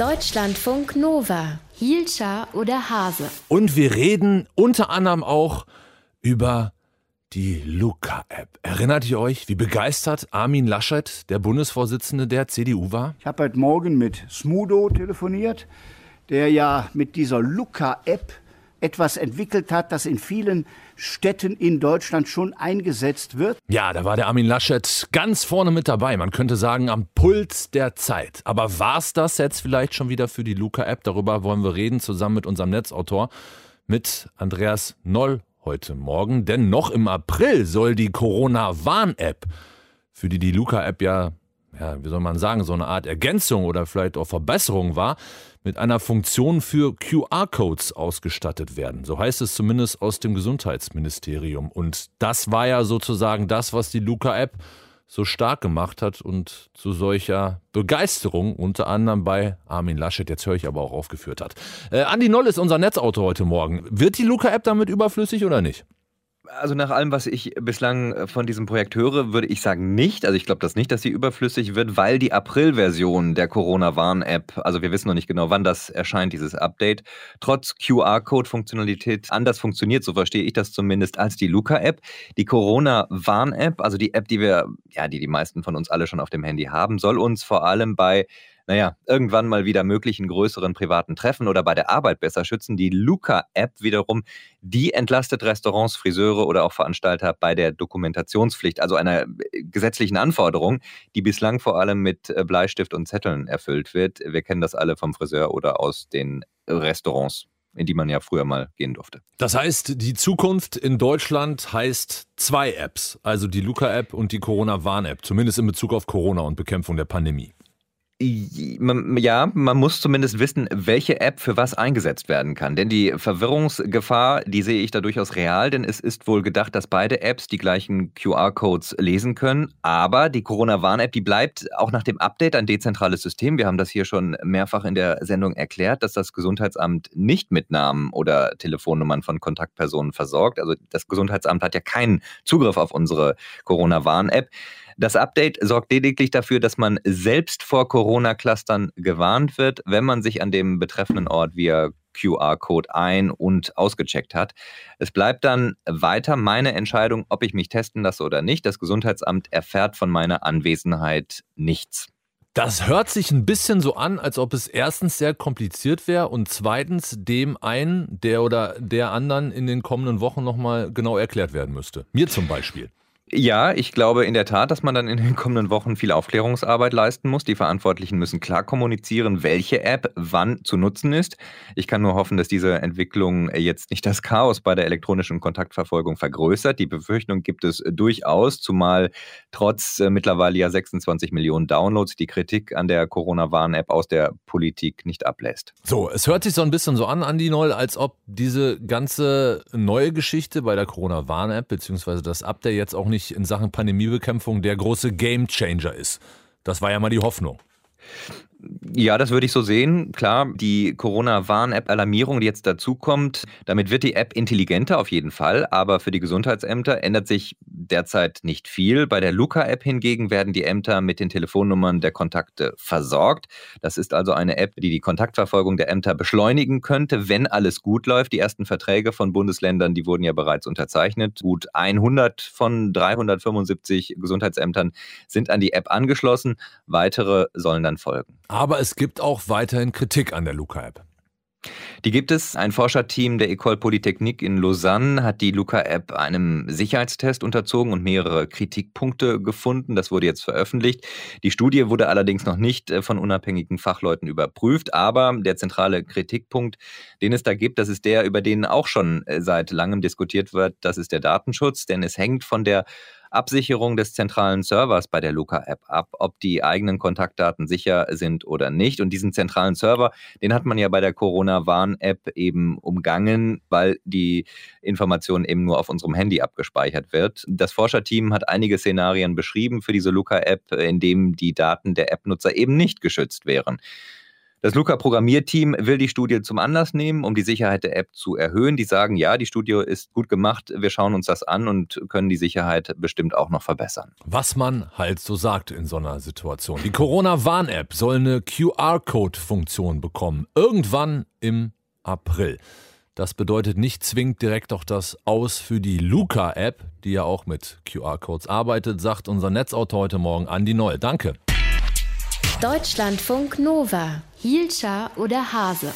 Deutschlandfunk Nova. Hielscher oder Hase. Und wir reden unter anderem auch über die Luca-App. Erinnert ihr euch, wie begeistert Armin Laschet, der Bundesvorsitzende der CDU, war? Ich habe heute Morgen mit Smudo telefoniert, der ja mit dieser Luca-App etwas entwickelt hat, das in vielen Städten in Deutschland schon eingesetzt wird. Ja, da war der Armin Laschet ganz vorne mit dabei. Man könnte sagen, am Puls der Zeit. Aber war es das jetzt vielleicht schon wieder für die Luca-App? Darüber wollen wir reden, zusammen mit unserem Netzautor, mit Andreas Noll heute Morgen. Denn noch im April soll die Corona-Warn-App, für die die Luca-App ja ja, wie soll man sagen, so eine Art Ergänzung oder vielleicht auch Verbesserung war, mit einer Funktion für QR-Codes ausgestattet werden. So heißt es zumindest aus dem Gesundheitsministerium. Und das war ja sozusagen das, was die Luca-App so stark gemacht hat und zu solcher Begeisterung unter anderem bei Armin Laschet, jetzt höre ich aber auch aufgeführt hat. Äh, Andi Noll ist unser Netzautor heute Morgen. Wird die Luca-App damit überflüssig oder nicht? Also nach allem, was ich bislang äh, von diesem Projekt höre, würde ich sagen nicht. Also ich glaube das nicht, dass sie überflüssig wird, weil die April-Version der Corona-Warn-App, also wir wissen noch nicht genau, wann das erscheint, dieses Update, trotz QR-Code-Funktionalität anders funktioniert, so verstehe ich das zumindest, als die Luca-App. Die Corona-Warn-App, also die App, die wir, ja, die die meisten von uns alle schon auf dem Handy haben, soll uns vor allem bei naja, irgendwann mal wieder möglichen größeren privaten Treffen oder bei der Arbeit besser schützen. Die Luca-App wiederum, die entlastet Restaurants, Friseure oder auch Veranstalter bei der Dokumentationspflicht, also einer äh, gesetzlichen Anforderung, die bislang vor allem mit äh, Bleistift und Zetteln erfüllt wird. Wir kennen das alle vom Friseur oder aus den Restaurants in die man ja früher mal gehen durfte. Das heißt, die Zukunft in Deutschland heißt zwei Apps, also die Luca-App und die Corona-Warn-App, zumindest in Bezug auf Corona und Bekämpfung der Pandemie. Ja, man muss zumindest wissen, welche App für was eingesetzt werden kann. Denn die Verwirrungsgefahr, die sehe ich da durchaus real, denn es ist wohl gedacht, dass beide Apps die gleichen QR-Codes lesen können. Aber die Corona-Warn-App, die bleibt auch nach dem Update ein dezentrales System. Wir haben das hier schon mehrfach in der Sendung erklärt, dass das Gesundheitsamt nicht mit Namen oder Telefonnummern von Kontaktpersonen versorgt. Also das Gesundheitsamt hat ja keinen Zugriff auf unsere Corona-Warn-App. Das Update sorgt lediglich dafür, dass man selbst vor Corona-Clustern gewarnt wird, wenn man sich an dem betreffenden Ort via QR-Code ein- und ausgecheckt hat. Es bleibt dann weiter meine Entscheidung, ob ich mich testen lasse oder nicht. Das Gesundheitsamt erfährt von meiner Anwesenheit nichts. Das hört sich ein bisschen so an, als ob es erstens sehr kompliziert wäre und zweitens dem einen, der oder der anderen in den kommenden Wochen nochmal genau erklärt werden müsste. Mir zum Beispiel. Ja, ich glaube in der Tat, dass man dann in den kommenden Wochen viel Aufklärungsarbeit leisten muss. Die Verantwortlichen müssen klar kommunizieren, welche App wann zu nutzen ist. Ich kann nur hoffen, dass diese Entwicklung jetzt nicht das Chaos bei der elektronischen Kontaktverfolgung vergrößert. Die Befürchtung gibt es durchaus, zumal trotz äh, mittlerweile ja 26 Millionen Downloads die Kritik an der Corona-Warn-App aus der Politik nicht ablässt. So, es hört sich so ein bisschen so an, Andi Noll, als ob diese ganze neue Geschichte bei der Corona-Warn-App beziehungsweise das Update jetzt auch nicht wirklich in Sachen Pandemiebekämpfung der große Gamechanger ist. Das war ja mal die Hoffnung. Ja, das würde ich so sehen. Klar, die Corona-Warn-App-Alarmierung, die jetzt dazukommt, damit wird die App intelligenter auf jeden Fall, aber für die Gesundheitsämter ändert sich derzeit nicht viel. Bei der Luca-App hingegen werden die Ämter mit den Telefonnummern der Kontakte versorgt. Das ist also eine App, die die Kontaktverfolgung der Ämter beschleunigen könnte, wenn alles gut läuft. Die ersten Verträge von Bundesländern, die wurden ja bereits unterzeichnet. Gut 100 von 375 Gesundheitsämtern sind an die App angeschlossen. Weitere sollen dann folgen. Aber es gibt auch weiterhin Kritik an der Luca-App. Die gibt es. Ein Forscherteam der École Polytechnique in Lausanne hat die Luca-App einem Sicherheitstest unterzogen und mehrere Kritikpunkte gefunden. Das wurde jetzt veröffentlicht. Die Studie wurde allerdings noch nicht äh, von unabhängigen Fachleuten überprüft. Aber der zentrale Kritikpunkt, den es da gibt, das ist der, über den auch schon äh, seit langem diskutiert wird. Das ist der Datenschutz, denn es hängt von der Absicherung des zentralen Servers bei der Luca-App ab, ob die eigenen Kontaktdaten sicher sind oder nicht. Und diesen zentralen Server, den hat man ja bei der Corona-Warn-App eben umgangen, weil die Information eben nur auf unserem Handy abgespeichert wird. Das Forscherteam hat einige Szenarien beschrieben für diese Luca-App, in dem die Daten der App-Nutzer eben nicht geschützt wären. Das Luca-Programmierteam will die Studie zum Anlass nehmen, um die Sicherheit der App zu erhöhen. Die sagen, ja, die Studie ist gut gemacht, wir schauen uns das an und können die Sicherheit bestimmt auch noch verbessern. Was man halt so sagt in so einer Situation. Die Corona-Warn-App soll eine QR-Code-Funktion bekommen. Irgendwann im April. Das bedeutet nicht zwingend direkt auch das Aus für die Luca-App, die ja auch mit QR-Codes arbeitet, sagt unser Netzautor heute Morgen Andi Noll. Danke. Deutschlandfunk Nova. Hielscher oder Hase?